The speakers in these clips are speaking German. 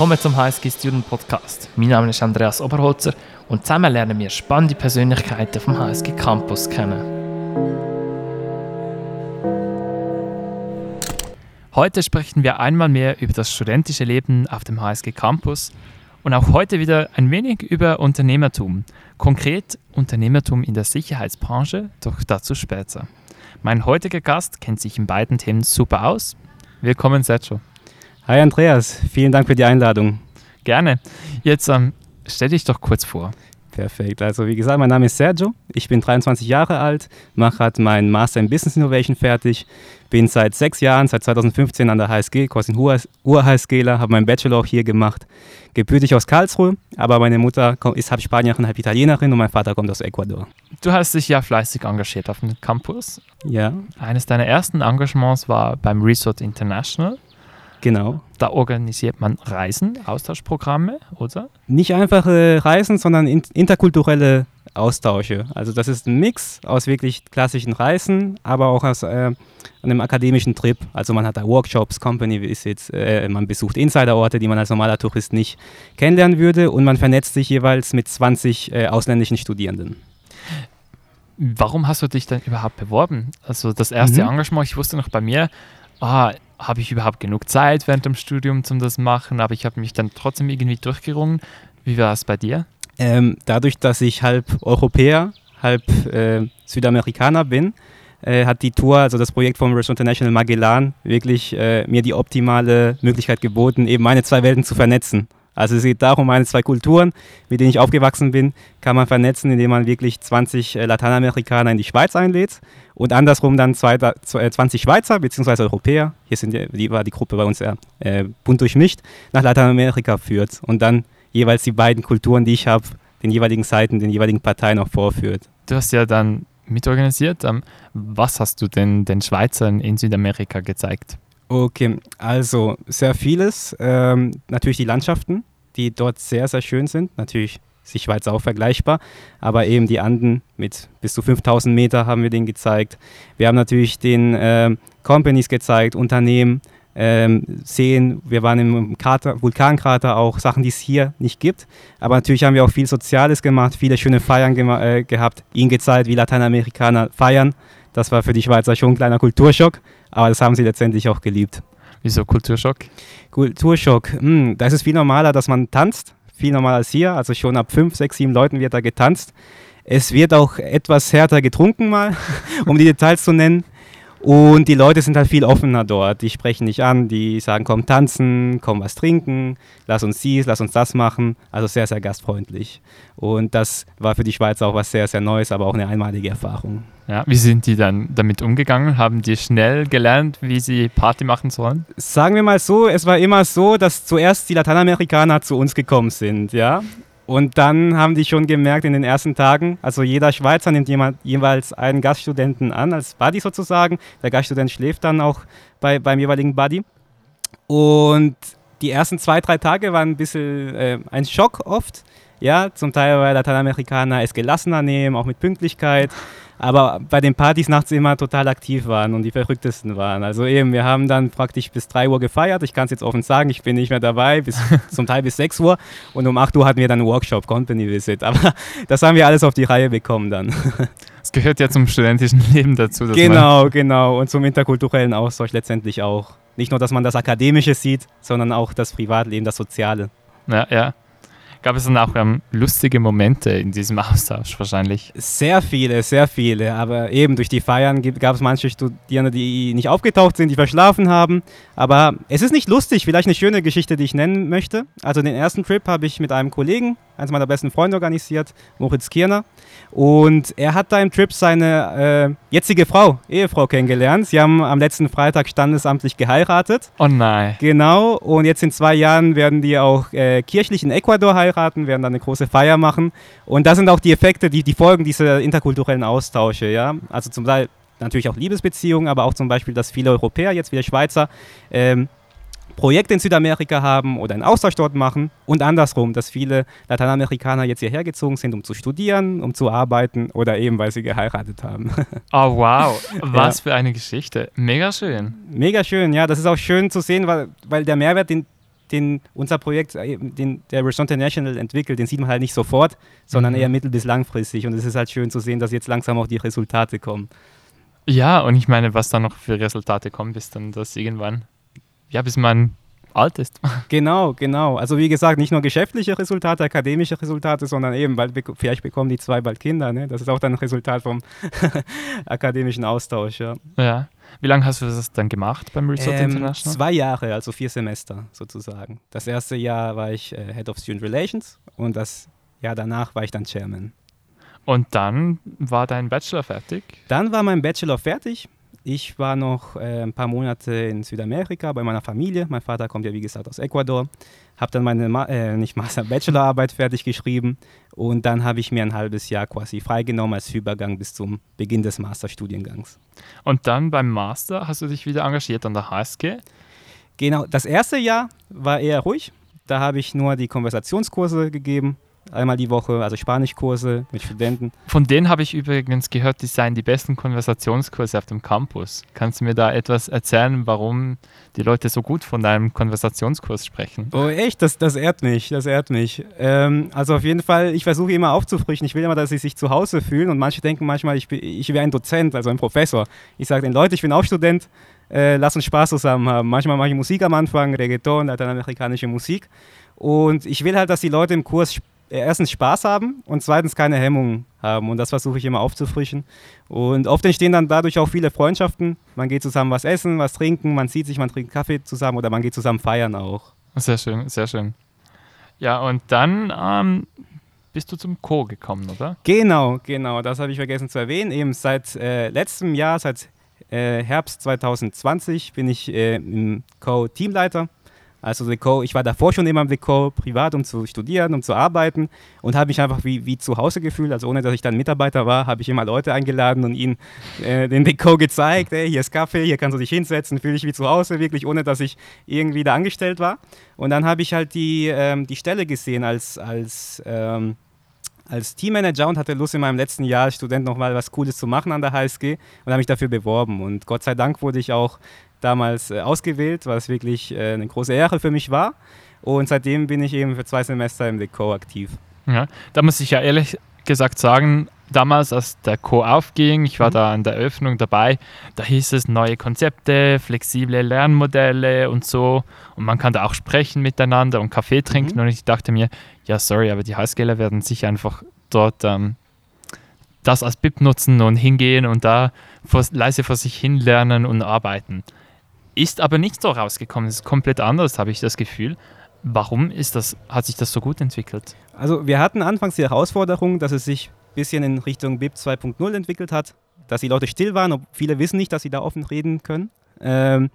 willkommen zum HSG Student Podcast. Mein Name ist Andreas Oberholzer und zusammen lernen wir spannende Persönlichkeiten vom HSG Campus kennen. Heute sprechen wir einmal mehr über das studentische Leben auf dem HSG Campus und auch heute wieder ein wenig über Unternehmertum. Konkret Unternehmertum in der Sicherheitsbranche, doch dazu später. Mein heutiger Gast kennt sich in beiden Themen super aus. Willkommen, Sergio. Hi Andreas, vielen Dank für die Einladung. Gerne. Jetzt ähm, stell dich doch kurz vor. Perfekt. Also wie gesagt, mein Name ist Sergio. Ich bin 23 Jahre alt, mache gerade meinen Master in Business Innovation fertig, bin seit sechs Jahren, seit 2015 an der HSG, quasi Ur-HSGler, habe meinen Bachelor auch hier gemacht. Gebürtig aus Karlsruhe, aber meine Mutter ist halb Spanierin, halb Italienerin und mein Vater kommt aus Ecuador. Du hast dich ja fleißig engagiert auf dem Campus. Ja. Eines deiner ersten Engagements war beim Resort International. Genau. Da organisiert man Reisen, Austauschprogramme, oder? Nicht einfache Reisen, sondern interkulturelle Austausche. Also das ist ein Mix aus wirklich klassischen Reisen, aber auch aus äh, einem akademischen Trip. Also man hat da Workshops, Company Visits, äh, man besucht Insiderorte, die man als normaler Tourist nicht kennenlernen würde und man vernetzt sich jeweils mit 20 äh, ausländischen Studierenden. Warum hast du dich denn überhaupt beworben? Also das erste mhm. Engagement, ich wusste noch bei mir, ah, habe ich überhaupt genug Zeit während dem Studium zum das machen, aber ich habe mich dann trotzdem irgendwie durchgerungen. Wie war es bei dir? Ähm, dadurch, dass ich halb Europäer, halb äh, Südamerikaner bin, äh, hat die Tour, also das Projekt vom Restaurant International Magellan, wirklich äh, mir die optimale Möglichkeit geboten, eben meine zwei Welten zu vernetzen. Also es geht darum, meine zwei Kulturen, mit denen ich aufgewachsen bin, kann man vernetzen, indem man wirklich 20 äh, Lateinamerikaner in die Schweiz einlädt und andersrum dann 20 äh, Schweizer bzw. Europäer, hier sind die, die, war die Gruppe bei uns sehr äh, bunt durchmischt, nach Lateinamerika führt und dann jeweils die beiden Kulturen, die ich habe, den jeweiligen Seiten, den jeweiligen Parteien auch vorführt. Du hast ja dann mitorganisiert. Ähm, was hast du denn den Schweizern in Südamerika gezeigt? Okay, also sehr vieles. Ähm, natürlich die Landschaften, die dort sehr, sehr schön sind. Natürlich die Schweiz auch vergleichbar, aber eben die Anden mit bis zu 5000 Meter haben wir denen gezeigt. Wir haben natürlich den äh, Companies gezeigt, Unternehmen, ähm, Seen. Wir waren im Krater, Vulkankrater auch, Sachen, die es hier nicht gibt. Aber natürlich haben wir auch viel Soziales gemacht, viele schöne Feiern äh, gehabt, ihnen gezeigt, wie Lateinamerikaner feiern. Das war für die Schweizer schon ein kleiner Kulturschock. Aber das haben sie letztendlich auch geliebt. Wieso Kulturschock? Kulturschock. Hm, da ist es viel normaler, dass man tanzt. Viel normaler als hier. Also schon ab fünf, sechs, sieben Leuten wird da getanzt. Es wird auch etwas härter getrunken mal, um die Details zu nennen. Und die Leute sind halt viel offener dort. Die sprechen nicht an, die sagen, komm tanzen, komm was trinken, lass uns dies, lass uns das machen. Also sehr, sehr gastfreundlich. Und das war für die Schweiz auch was sehr, sehr Neues, aber auch eine einmalige Erfahrung. Ja, wie sind die dann damit umgegangen? Haben die schnell gelernt, wie sie Party machen sollen? Sagen wir mal so, es war immer so, dass zuerst die Lateinamerikaner zu uns gekommen sind, ja. Und dann haben die schon gemerkt in den ersten Tagen, also jeder Schweizer nimmt jemand, jeweils einen Gaststudenten an, als Buddy sozusagen. Der Gaststudent schläft dann auch bei, beim jeweiligen Buddy. Und die ersten zwei, drei Tage waren ein bisschen äh, ein Schock oft. Ja, zum Teil, weil Lateinamerikaner es gelassener nehmen, auch mit Pünktlichkeit aber bei den Partys nachts immer total aktiv waren und die verrücktesten waren. Also eben, wir haben dann praktisch bis 3 Uhr gefeiert. Ich kann es jetzt offen sagen, ich bin nicht mehr dabei, bis, zum Teil bis 6 Uhr. Und um 8 Uhr hatten wir dann einen Workshop, Company Visit. Aber das haben wir alles auf die Reihe bekommen dann. Es gehört ja zum studentischen Leben dazu. genau, genau. Und zum interkulturellen Austausch letztendlich auch. Nicht nur, dass man das Akademische sieht, sondern auch das Privatleben, das Soziale. Ja, ja. Gab es dann auch ähm, lustige Momente in diesem Austausch wahrscheinlich? Sehr viele, sehr viele. Aber eben durch die Feiern gab es manche Studierende, die nicht aufgetaucht sind, die verschlafen haben. Aber es ist nicht lustig. Vielleicht eine schöne Geschichte, die ich nennen möchte. Also den ersten Trip habe ich mit einem Kollegen, eines meiner besten Freunde organisiert, Moritz Kirner. Und er hat da im Trip seine äh, jetzige Frau, Ehefrau kennengelernt. Sie haben am letzten Freitag standesamtlich geheiratet. Oh nein. Genau. Und jetzt in zwei Jahren werden die auch äh, kirchlich in Ecuador heiraten, werden dann eine große Feier machen. Und das sind auch die Effekte, die, die Folgen dieser interkulturellen Austausche. Ja? Also zum Teil natürlich auch Liebesbeziehungen, aber auch zum Beispiel, dass viele Europäer, jetzt wieder Schweizer, ähm, Projekte in Südamerika haben oder einen Austausch dort machen und andersrum, dass viele Lateinamerikaner jetzt hierher gezogen sind, um zu studieren, um zu arbeiten oder eben, weil sie geheiratet haben. Oh wow, was ja. für eine Geschichte. Mega schön. Mega schön, ja. Das ist auch schön zu sehen, weil, weil der Mehrwert, den den, unser Projekt, äh, den der Restaurant International entwickelt, den sieht man halt nicht sofort, sondern mhm. eher mittel- bis langfristig. Und es ist halt schön zu sehen, dass jetzt langsam auch die Resultate kommen. Ja, und ich meine, was da noch für Resultate kommen, bis dann das irgendwann, ja, bis man alt ist. Genau, genau. Also wie gesagt, nicht nur geschäftliche Resultate, akademische Resultate, sondern eben, weil vielleicht bekommen die zwei bald Kinder. Ne? Das ist auch dann ein Resultat vom akademischen Austausch. Ja. ja. Wie lange hast du das dann gemacht beim Resort ähm, International? Zwei Jahre, also vier Semester sozusagen. Das erste Jahr war ich äh, Head of Student Relations und das Jahr danach war ich dann Chairman. Und dann war dein Bachelor fertig? Dann war mein Bachelor fertig. Ich war noch äh, ein paar Monate in Südamerika bei meiner Familie. Mein Vater kommt ja, wie gesagt, aus Ecuador. Habe dann meine Ma äh, nicht Master Bachelorarbeit fertig geschrieben und dann habe ich mir ein halbes Jahr quasi freigenommen als Übergang bis zum Beginn des Masterstudiengangs. Und dann beim Master hast du dich wieder engagiert an der HSG? Genau, das erste Jahr war eher ruhig. Da habe ich nur die Konversationskurse gegeben, einmal die Woche, also Spanischkurse mit Studenten. Von denen habe ich übrigens gehört, die seien die besten Konversationskurse auf dem Campus. Kannst du mir da etwas erzählen, warum die Leute so gut von deinem Konversationskurs sprechen? Oh, echt? Das, das ehrt mich, das ehrt mich. Ähm, also auf jeden Fall, ich versuche immer aufzufrischen. Ich will immer, dass sie sich zu Hause fühlen und manche denken manchmal, ich, ich wäre ein Dozent, also ein Professor. Ich sage den Leuten, ich bin auch Student, äh, lass uns Spaß zusammen haben. Manchmal mache ich Musik am Anfang, Reggaeton, lateinamerikanische Musik. Und ich will halt, dass die Leute im Kurs erstens Spaß haben und zweitens keine Hemmungen haben. Und das versuche ich immer aufzufrischen. Und oft entstehen dann dadurch auch viele Freundschaften. Man geht zusammen was essen, was trinken, man sieht sich, man trinkt Kaffee zusammen oder man geht zusammen feiern auch. Sehr schön, sehr schön. Ja, und dann ähm, bist du zum Co gekommen, oder? Genau, genau. Das habe ich vergessen zu erwähnen. Eben seit äh, letztem Jahr, seit äh, Herbst 2020 bin ich äh, im Co-Teamleiter also Deco, ich war davor schon immer im Deco privat, um zu studieren, um zu arbeiten und habe mich einfach wie, wie zu Hause gefühlt. Also ohne, dass ich dann Mitarbeiter war, habe ich immer Leute eingeladen und ihnen äh, den Deco gezeigt. Hey, hier ist Kaffee, hier kannst du dich hinsetzen, fühle ich wie zu Hause, wirklich, ohne dass ich irgendwie da angestellt war. Und dann habe ich halt die, ähm, die Stelle gesehen als, als ähm, als Teammanager und hatte Lust in meinem letzten Jahr als Student nochmal was Cooles zu machen an der HSG und habe mich dafür beworben. Und Gott sei Dank wurde ich auch damals äh, ausgewählt, was wirklich äh, eine große Ehre für mich war. Und seitdem bin ich eben für zwei Semester im Deco aktiv. Ja, da muss ich ja ehrlich gesagt sagen, damals, als der Co aufging, ich war mhm. da an der Eröffnung dabei, da hieß es neue Konzepte, flexible Lernmodelle und so. Und man kann da auch sprechen miteinander und Kaffee trinken. Mhm. Und ich dachte mir, ja, sorry, aber die Highscaler werden sich einfach dort ähm, das als BIP nutzen und hingehen und da vor, leise vor sich hin lernen und arbeiten. Ist aber nicht so rausgekommen. Es ist komplett anders, habe ich das Gefühl. Warum ist das, hat sich das so gut entwickelt? Also wir hatten anfangs die Herausforderung, dass es sich ein bisschen in Richtung BIP 2.0 entwickelt hat, dass die Leute still waren und viele wissen nicht, dass sie da offen reden können. Ähm,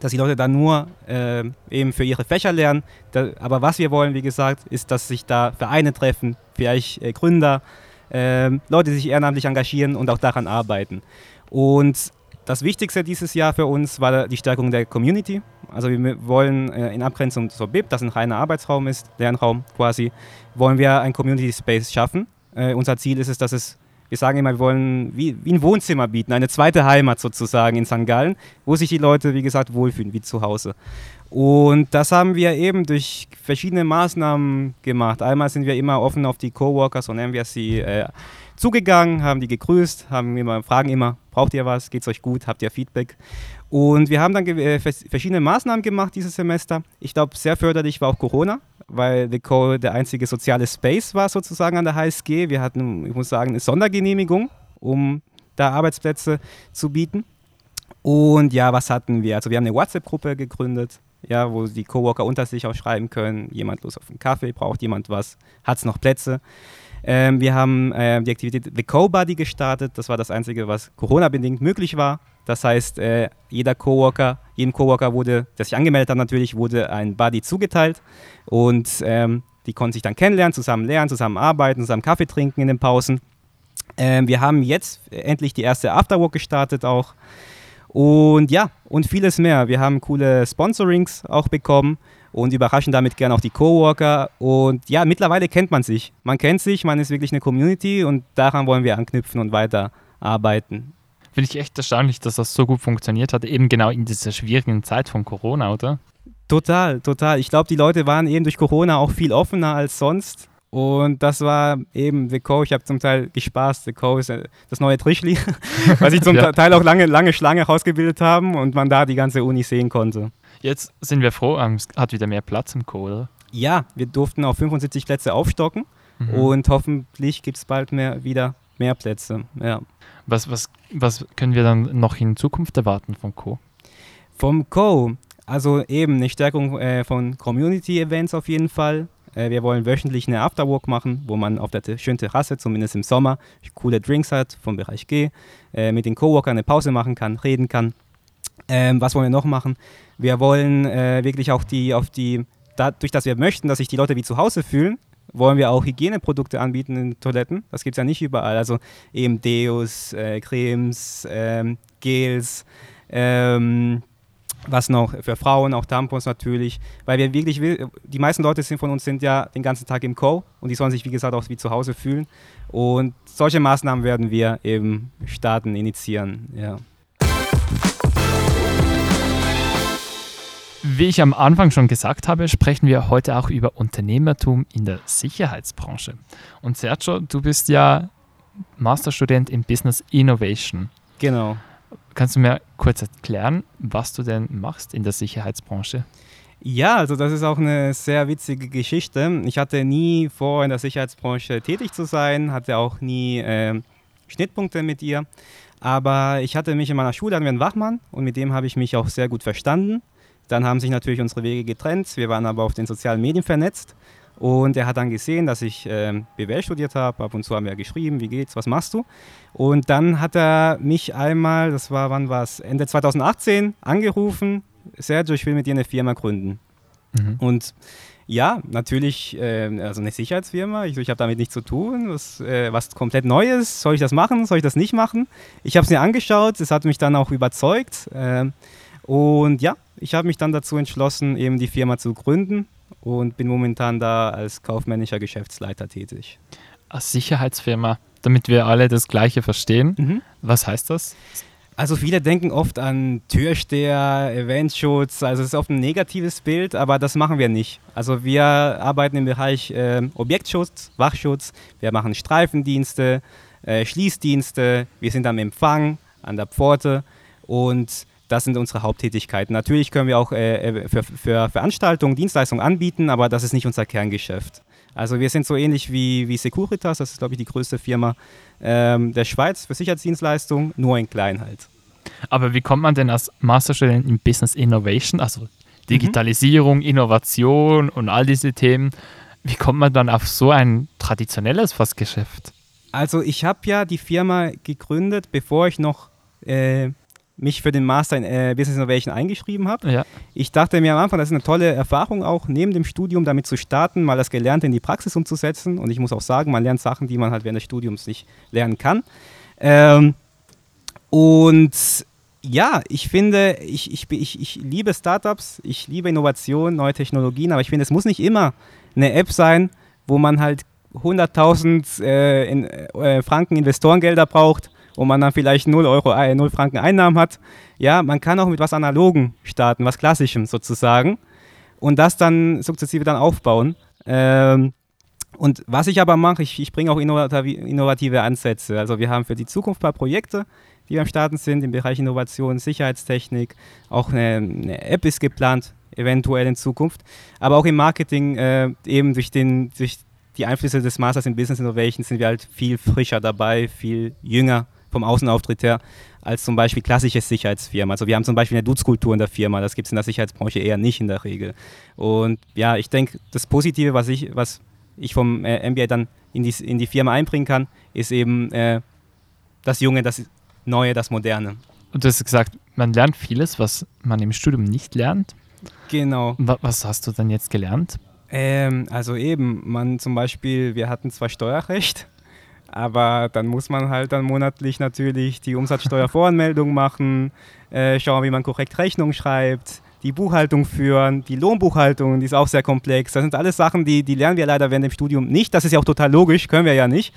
dass die Leute da nur äh, eben für ihre Fächer lernen. Da, aber was wir wollen, wie gesagt, ist, dass sich da Vereine treffen, vielleicht äh, Gründer, äh, Leute, die sich ehrenamtlich engagieren und auch daran arbeiten. Und das Wichtigste dieses Jahr für uns war die Stärkung der Community. Also wir wollen äh, in Abgrenzung zur BIP, das ein reiner Arbeitsraum ist, Lernraum quasi, wollen wir ein Community Space schaffen. Äh, unser Ziel ist es, dass es, wir sagen immer, wir wollen wie, wie ein Wohnzimmer bieten, eine zweite Heimat sozusagen in St. Gallen, wo sich die Leute, wie gesagt, wohlfühlen, wie zu Hause. Und das haben wir eben durch verschiedene Maßnahmen gemacht. Einmal sind wir immer offen auf die Coworkers, wir sie, äh, zugegangen, haben die gegrüßt, haben immer, fragen immer, braucht ihr was, geht es euch gut, habt ihr Feedback? Und wir haben dann äh, verschiedene Maßnahmen gemacht dieses Semester. Ich glaube, sehr förderlich war auch Corona, weil The Co der einzige soziale Space war sozusagen an der HSG. Wir hatten, ich muss sagen, eine Sondergenehmigung, um da Arbeitsplätze zu bieten. Und ja, was hatten wir? Also wir haben eine WhatsApp-Gruppe gegründet, ja, wo die Coworker unter sich auch schreiben können, jemand los auf einen Kaffee, braucht jemand was, hat es noch Plätze. Ähm, wir haben äh, die Aktivität The Co-Buddy gestartet. Das war das Einzige, was Corona-bedingt möglich war. Das heißt, äh, jeder Coworker, jedem Coworker wurde, der sich angemeldet hat natürlich, wurde ein Buddy zugeteilt. Und ähm, die konnten sich dann kennenlernen, zusammen lernen, zusammen arbeiten, zusammen Kaffee trinken in den Pausen. Ähm, wir haben jetzt endlich die erste Afterwork gestartet auch. Und ja, und vieles mehr. Wir haben coole Sponsorings auch bekommen und überraschen damit gerne auch die Coworker. Und ja, mittlerweile kennt man sich. Man kennt sich, man ist wirklich eine Community und daran wollen wir anknüpfen und weiterarbeiten. Finde ich echt erstaunlich, dass das so gut funktioniert hat, eben genau in dieser schwierigen Zeit von Corona, oder? Total, total. Ich glaube, die Leute waren eben durch Corona auch viel offener als sonst. Und das war eben The Co. Ich habe zum Teil gespaßt. The Co. ist äh, das neue Trischli, weil sich zum ja. Teil auch lange, lange Schlange rausgebildet haben und man da die ganze Uni sehen konnte. Jetzt sind wir froh, ähm, es hat wieder mehr Platz im Co., oder? Ja, wir durften auf 75 Plätze aufstocken mhm. und hoffentlich gibt es bald mehr, wieder mehr Plätze. Ja. Was, was, was können wir dann noch in Zukunft erwarten vom Co? Vom Co. Also eben eine Stärkung äh, von Community-Events auf jeden Fall. Äh, wir wollen wöchentlich eine Afterwork machen, wo man auf der schönen Terrasse, zumindest im Sommer, coole Drinks hat vom Bereich G, äh, mit den Coworkern eine Pause machen kann, reden kann. Ähm, was wollen wir noch machen? Wir wollen äh, wirklich auch die, auf die, dadurch, dass wir möchten, dass sich die Leute wie zu Hause fühlen, wollen wir auch Hygieneprodukte anbieten in Toiletten. Das gibt es ja nicht überall. Also eben Deos, äh, Cremes, ähm, Gels, ähm, was noch für Frauen, auch Tampons natürlich, weil wir wirklich, die meisten Leute sind von uns sind ja den ganzen Tag im Co. und die sollen sich, wie gesagt, auch wie zu Hause fühlen. Und solche Maßnahmen werden wir eben starten, initiieren. Ja. Wie ich am Anfang schon gesagt habe, sprechen wir heute auch über Unternehmertum in der Sicherheitsbranche. Und Sergio, du bist ja Masterstudent in Business Innovation. Genau. Kannst du mir kurz erklären, was du denn machst in der Sicherheitsbranche? Ja, also das ist auch eine sehr witzige Geschichte. Ich hatte nie vor, in der Sicherheitsbranche tätig zu sein, hatte auch nie äh, Schnittpunkte mit ihr. Aber ich hatte mich in meiner Schule, hatten wir einen Wachmann und mit dem habe ich mich auch sehr gut verstanden. Dann haben sich natürlich unsere Wege getrennt. Wir waren aber auf den sozialen Medien vernetzt. Und er hat dann gesehen, dass ich äh, BWL studiert habe. Ab und zu haben wir geschrieben, wie geht's, was machst du? Und dann hat er mich einmal, das war, wann war es, Ende 2018, angerufen. Sergio, ich will mit dir eine Firma gründen. Mhm. Und ja, natürlich, äh, also eine Sicherheitsfirma. Ich, ich habe damit nichts zu tun. Was, äh, was komplett Neues. Soll ich das machen? Soll ich das nicht machen? Ich habe es mir angeschaut. Es hat mich dann auch überzeugt. Äh, und ja, ich habe mich dann dazu entschlossen, eben die Firma zu gründen und bin momentan da als kaufmännischer Geschäftsleiter tätig. Als Sicherheitsfirma, damit wir alle das Gleiche verstehen. Mhm. Was heißt das? Also viele denken oft an Türsteher, Eventschutz, also es ist oft ein negatives Bild, aber das machen wir nicht. Also wir arbeiten im Bereich äh, Objektschutz, Wachschutz, wir machen Streifendienste, äh, Schließdienste, wir sind am Empfang, an der Pforte und das sind unsere Haupttätigkeiten. Natürlich können wir auch äh, äh, für, für Veranstaltungen Dienstleistungen anbieten, aber das ist nicht unser Kerngeschäft. Also wir sind so ähnlich wie, wie Securitas, das ist glaube ich die größte Firma ähm, der Schweiz für Sicherheitsdienstleistungen, nur in klein halt. Aber wie kommt man denn als Masterstudent in Business Innovation, also Digitalisierung, mhm. Innovation und all diese Themen, wie kommt man dann auf so ein traditionelles Fastgeschäft? Also ich habe ja die Firma gegründet, bevor ich noch äh, mich für den Master in äh, Business Innovation eingeschrieben habe. Ja. Ich dachte mir am Anfang, das ist eine tolle Erfahrung auch, neben dem Studium damit zu starten, mal das Gelernte in die Praxis umzusetzen. Und ich muss auch sagen, man lernt Sachen, die man halt während des Studiums nicht lernen kann. Ähm, und ja, ich finde, ich, ich, ich, ich liebe Startups, ich liebe Innovation, neue Technologien, aber ich finde, es muss nicht immer eine App sein, wo man halt 100.000 äh, in, äh, Franken Investorengelder braucht wo man dann vielleicht 0 Euro, 0 Franken Einnahmen hat. Ja, man kann auch mit was Analogen starten, was Klassischem sozusagen und das dann sukzessive dann aufbauen. Ähm, und was ich aber mache, ich, ich bringe auch innovative Ansätze. Also wir haben für die Zukunft ein paar Projekte, die am Starten sind im Bereich Innovation, Sicherheitstechnik. Auch eine, eine App ist geplant, eventuell in Zukunft. Aber auch im Marketing, äh, eben durch, den, durch die Einflüsse des Masters in Business Innovation sind wir halt viel frischer dabei, viel jünger vom Außenauftritt her als zum Beispiel klassische Sicherheitsfirmen. Also wir haben zum Beispiel eine Duzkultur in der Firma, das gibt es in der Sicherheitsbranche eher nicht in der Regel. Und ja, ich denke, das Positive, was ich, was ich vom äh, MBA dann in die, in die Firma einbringen kann, ist eben äh, das Junge, das Neue, das Moderne. Und du hast gesagt, man lernt vieles, was man im Studium nicht lernt. Genau. Was hast du dann jetzt gelernt? Ähm, also eben, man zum Beispiel, wir hatten zwar Steuerrecht, aber dann muss man halt dann monatlich natürlich die Umsatzsteuervoranmeldung machen, äh, schauen, wie man korrekt Rechnung schreibt, die Buchhaltung führen, die Lohnbuchhaltung, die ist auch sehr komplex. Das sind alles Sachen, die, die lernen wir leider während dem Studium nicht. Das ist ja auch total logisch, können wir ja nicht.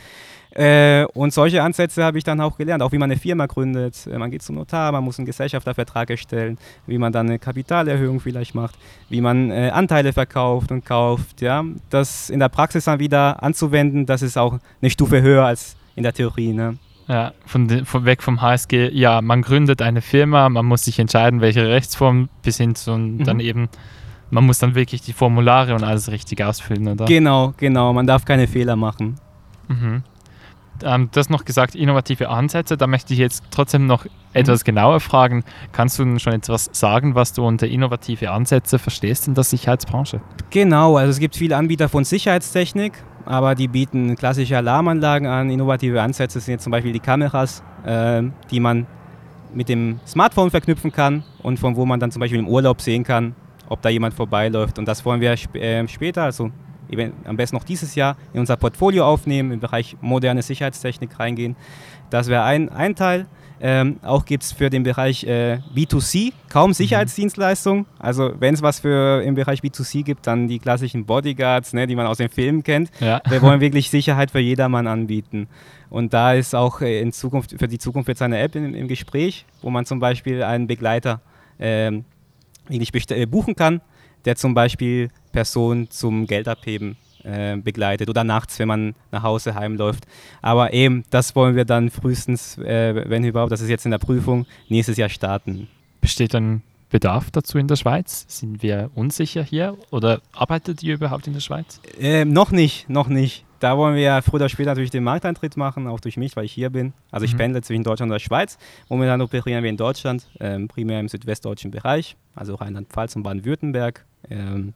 Äh, und solche Ansätze habe ich dann auch gelernt, auch wie man eine Firma gründet. Äh, man geht zum Notar, man muss einen Gesellschaftervertrag erstellen, wie man dann eine Kapitalerhöhung vielleicht macht, wie man äh, Anteile verkauft und kauft. Ja? Das in der Praxis dann wieder anzuwenden, das ist auch eine Stufe höher als in der Theorie. Ne? Ja, von, von, weg vom HSG, ja, man gründet eine Firma, man muss sich entscheiden, welche Rechtsform bis hin zu und mhm. dann eben, man muss dann wirklich die Formulare und alles richtig ausfüllen, oder? Genau, genau, man darf keine Fehler machen. Mhm ähm, du hast noch gesagt, innovative Ansätze. Da möchte ich jetzt trotzdem noch etwas mhm. genauer fragen. Kannst du schon etwas sagen, was du unter innovative Ansätze verstehst in der Sicherheitsbranche? Genau, also es gibt viele Anbieter von Sicherheitstechnik, aber die bieten klassische Alarmanlagen an. Innovative Ansätze sind jetzt zum Beispiel die Kameras, äh, die man mit dem Smartphone verknüpfen kann und von wo man dann zum Beispiel im Urlaub sehen kann, ob da jemand vorbeiläuft. Und das wollen wir sp äh, später, also am besten noch dieses Jahr in unser Portfolio aufnehmen, im Bereich moderne Sicherheitstechnik reingehen. Das wäre ein, ein Teil. Ähm, auch gibt es für den Bereich äh, B2C kaum mhm. Sicherheitsdienstleistungen. Also wenn es was für im Bereich B2C gibt, dann die klassischen Bodyguards, ne, die man aus den Filmen kennt. Ja. Wir wollen wirklich Sicherheit für jedermann anbieten. Und da ist auch äh, in Zukunft, für die Zukunft jetzt eine App im, im Gespräch, wo man zum Beispiel einen Begleiter ähm, wirklich äh, buchen kann der zum Beispiel Personen zum Geldabheben äh, begleitet oder nachts, wenn man nach Hause heimläuft. Aber eben, das wollen wir dann frühestens, äh, wenn überhaupt, das ist jetzt in der Prüfung, nächstes Jahr starten. Besteht dann Bedarf dazu in der Schweiz? Sind wir unsicher hier oder arbeitet ihr überhaupt in der Schweiz? Äh, noch nicht, noch nicht. Da wollen wir früher oder später natürlich den Markteintritt machen, auch durch mich, weil ich hier bin. Also ich mhm. pendle zwischen Deutschland und der Schweiz. Momentan operieren wir in Deutschland, ähm, primär im südwestdeutschen Bereich, also Rheinland-Pfalz und Baden-Württemberg. Ähm,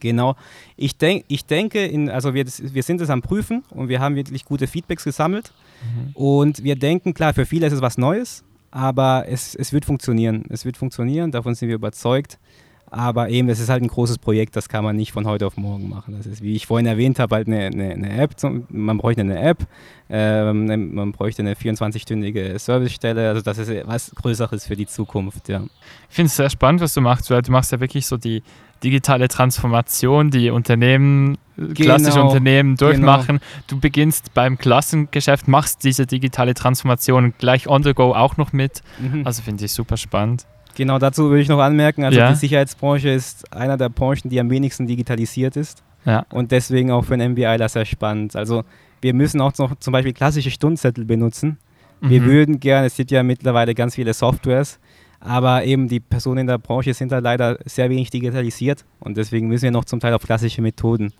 genau. Ich, denk, ich denke, in, also wir, wir sind es am Prüfen und wir haben wirklich gute Feedbacks gesammelt. Mhm. Und wir denken, klar, für viele ist es was Neues, aber es, es wird funktionieren. Es wird funktionieren, davon sind wir überzeugt. Aber eben, es ist halt ein großes Projekt, das kann man nicht von heute auf morgen machen. Das ist, wie ich vorhin erwähnt habe, halt eine, eine, eine App. Zum, man bräuchte eine App, ähm, man bräuchte eine 24-stündige Servicestelle. Also das ist was Größeres für die Zukunft, ja. Ich finde es sehr spannend, was du machst, weil du machst ja wirklich so die digitale Transformation, die Unternehmen, genau, klassische Unternehmen genau. durchmachen. Genau. Du beginnst beim Klassengeschäft, machst diese digitale Transformation gleich on the go auch noch mit. Mhm. Also finde ich super spannend. Genau, dazu würde ich noch anmerken, also ja. die Sicherheitsbranche ist einer der Branchen, die am wenigsten digitalisiert ist. Ja. Und deswegen auch für einen MBIler sehr spannend. Also wir müssen auch noch zum Beispiel klassische Stundenzettel benutzen. Wir mhm. würden gerne, es gibt ja mittlerweile ganz viele Softwares, aber eben die Personen in der Branche sind da leider sehr wenig digitalisiert und deswegen müssen wir noch zum Teil auf klassische Methoden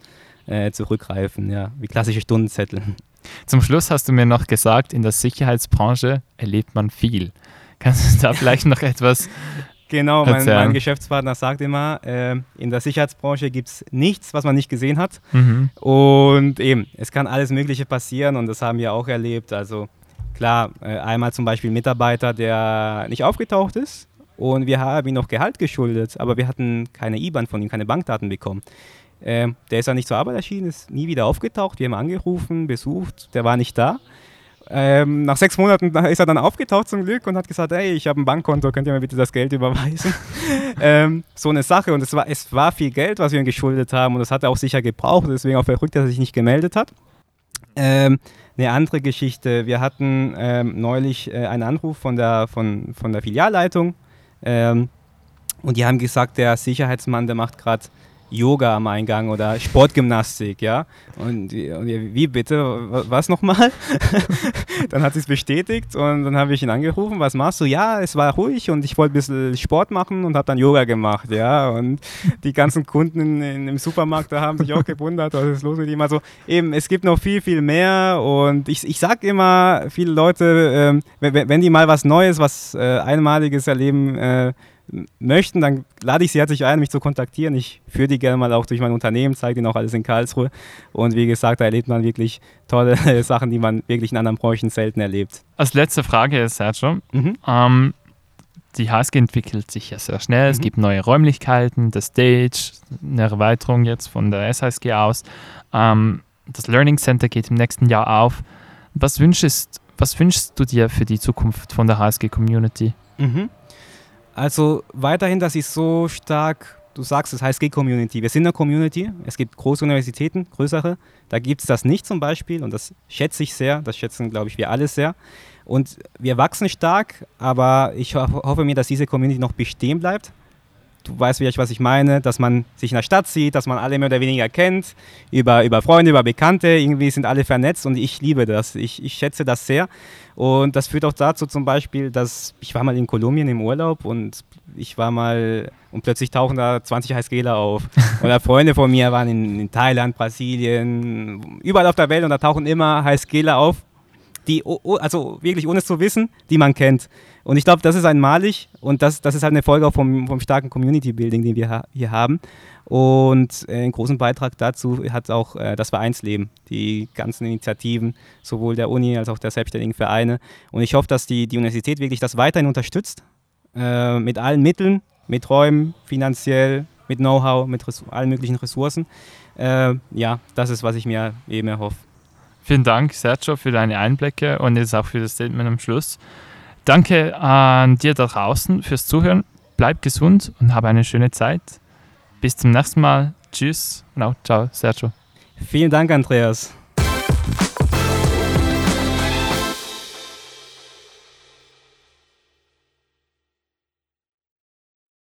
äh, zurückgreifen, ja, wie klassische Stundenzettel. Zum Schluss hast du mir noch gesagt, in der Sicherheitsbranche erlebt man viel. Kannst du da vielleicht noch etwas Genau, mein, mein, Geschäftspartner sagt immer, äh, in der Sicherheitsbranche gibt es nichts, was man nicht gesehen hat. Mhm. Und eben, es kann alles Mögliche passieren und das haben wir auch erlebt. Also klar, äh, einmal zum Beispiel ein Mitarbeiter, der nicht aufgetaucht ist und wir haben ihm noch Gehalt geschuldet, aber wir hatten keine IBAN von ihm, keine Bankdaten bekommen. Äh, der ist dann nicht zur Arbeit erschienen, ist nie wieder aufgetaucht. Wir haben angerufen, besucht, der war nicht da. Ähm, nach sechs Monaten ist er dann aufgetaucht zum Glück und hat gesagt, hey, ich habe ein Bankkonto, könnt ihr mir bitte das Geld überweisen? ähm, so eine Sache und es war, es war viel Geld, was wir ihm geschuldet haben und das hat er auch sicher gebraucht, deswegen auch verrückt, dass er sich nicht gemeldet hat. Ähm, eine andere Geschichte, wir hatten ähm, neulich äh, einen Anruf von der, von, von der Filialleitung ähm, und die haben gesagt, der Sicherheitsmann, der macht gerade Yoga am Eingang oder Sportgymnastik, ja. Und, und wie bitte, was nochmal? dann hat sie es bestätigt und dann habe ich ihn angerufen, was machst du? Ja, es war ruhig und ich wollte ein bisschen Sport machen und habe dann Yoga gemacht, ja. Und die ganzen Kunden in, in, im Supermarkt, da haben sich auch gewundert, was ist los mit ihm. Also eben, es gibt noch viel, viel mehr und ich, ich sage immer, viele Leute, ähm, wenn, wenn die mal was Neues, was äh, Einmaliges erleben, äh, möchten, dann lade ich Sie herzlich ein, mich zu kontaktieren. Ich führe die gerne mal auch durch mein Unternehmen, zeige Ihnen auch alles in Karlsruhe. Und wie gesagt, da erlebt man wirklich tolle Sachen, die man wirklich in anderen Branchen selten erlebt. Als letzte Frage, Sergio. Mhm. Ähm, die HSG entwickelt sich ja sehr schnell. Mhm. Es gibt neue Räumlichkeiten, das Stage, eine Erweiterung jetzt von der SHSG aus. Ähm, das Learning Center geht im nächsten Jahr auf. Was wünschst, was wünschst du dir für die Zukunft von der HSG Community? Mhm. Also weiterhin, dass ich so stark, du sagst es HSG-Community. Wir sind eine Community. Es gibt große Universitäten, größere. Da gibt es das nicht zum Beispiel und das schätze ich sehr. Das schätzen, glaube ich, wir alle sehr. Und wir wachsen stark, aber ich ho hoffe mir, dass diese Community noch bestehen bleibt du weißt vielleicht, was ich meine, dass man sich in der Stadt sieht, dass man alle mehr oder weniger kennt, über, über Freunde, über Bekannte, irgendwie sind alle vernetzt und ich liebe das. Ich, ich schätze das sehr. Und das führt auch dazu zum Beispiel, dass ich war mal in Kolumbien im Urlaub und ich war mal und plötzlich tauchen da 20 Heißgeler auf. Oder Freunde von mir waren in, in, Thailand, Brasilien, überall auf der Welt und da tauchen immer Heißgeler auf, die, also wirklich ohne es zu wissen, die man kennt. Und ich glaube, das ist einmalig und das, das ist halt eine Folge auch vom, vom starken Community-Building, den wir hier haben. Und äh, einen großen Beitrag dazu hat auch äh, das Vereinsleben, die ganzen Initiativen, sowohl der Uni als auch der selbstständigen Vereine. Und ich hoffe, dass die, die Universität wirklich das weiterhin unterstützt, äh, mit allen Mitteln, mit Räumen, finanziell, mit Know-how, mit allen möglichen Ressourcen. Äh, ja, das ist, was ich mir eben erhoffe. Vielen Dank, Sergio, für deine Einblicke und jetzt auch für das Statement am Schluss. Danke an dir da draußen fürs Zuhören. Bleib gesund und habe eine schöne Zeit. Bis zum nächsten Mal. Tschüss und auch ciao, Sergio. Vielen Dank, Andreas.